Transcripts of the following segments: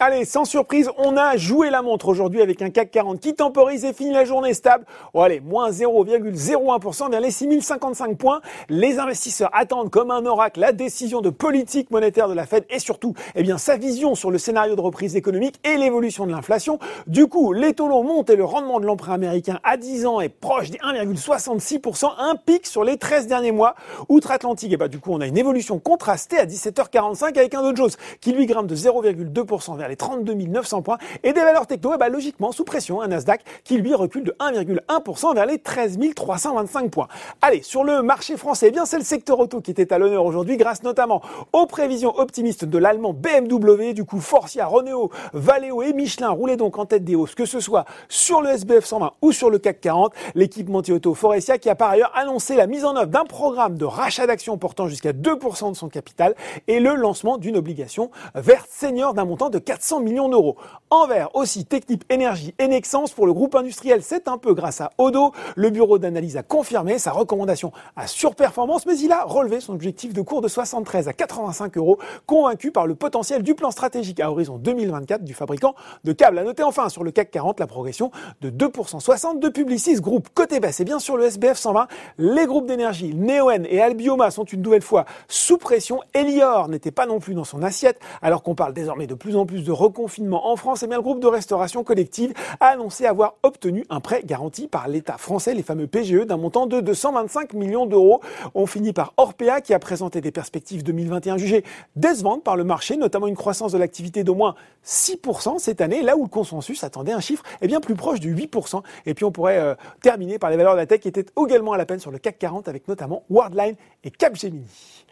Allez, sans surprise, on a joué la montre aujourd'hui avec un CAC 40 qui temporise et finit la journée stable. Oh, allez, moins 0,01% vers les 6055 points. Les investisseurs attendent comme un oracle la décision de politique monétaire de la Fed et surtout, eh bien, sa vision sur le scénario de reprise économique et l'évolution de l'inflation. Du coup, les taux longs montent et le rendement de l'emprunt américain à 10 ans est proche des 1,66%, un pic sur les 13 derniers mois. Outre-Atlantique, et eh bah, du coup, on a une évolution contrastée à 17h45 avec un Dow Jones qui lui grimpe de 0,2% vers les 32 900 points et des valeurs techno, et eh bah, ben, logiquement sous pression, un Nasdaq qui lui recule de 1,1% vers les 13 325 points. Allez, sur le marché français, eh bien c'est le secteur auto qui était à l'honneur aujourd'hui grâce notamment aux prévisions optimistes de l'allemand BMW, du coup Forcia, Renault, Valeo et Michelin roulaient donc en tête des hausses, que ce soit sur le SBF 120 ou sur le CAC 40. L'équipementier auto Forestia qui a par ailleurs annoncé la mise en œuvre d'un programme de rachat d'actions portant jusqu'à 2% de son capital et le lancement d'une obligation verte senior d'un montant de 4 400 millions d'euros. Envers aussi Technip Énergie et Nexens pour le groupe industriel, c'est un peu grâce à Odo. Le bureau d'analyse a confirmé sa recommandation à surperformance, mais il a relevé son objectif de cours de 73 à 85 euros, convaincu par le potentiel du plan stratégique à horizon 2024 du fabricant de câbles. À noter enfin sur le CAC 40 la progression de 2% 60 de Publicis Group. Côté baisse, et bien sur le SBF 120, les groupes d'énergie Neoen et Albioma sont une nouvelle fois sous pression. Elior n'était pas non plus dans son assiette, alors qu'on parle désormais de plus en plus de reconfinement en France, et eh bien le groupe de restauration collective a annoncé avoir obtenu un prêt garanti par l'État français, les fameux PGE, d'un montant de 225 millions d'euros. On finit par Orpea qui a présenté des perspectives 2021 jugées décevantes par le marché, notamment une croissance de l'activité d'au moins 6% cette année, là où le consensus attendait un chiffre eh bien plus proche du 8%. Et puis on pourrait euh, terminer par les valeurs de la tech qui étaient également à la peine sur le CAC 40 avec notamment Worldline et Capgemini.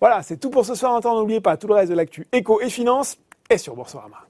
Voilà, c'est tout pour ce soir. N'oubliez pas tout le reste de l'actu éco et finance et sur Boursorama.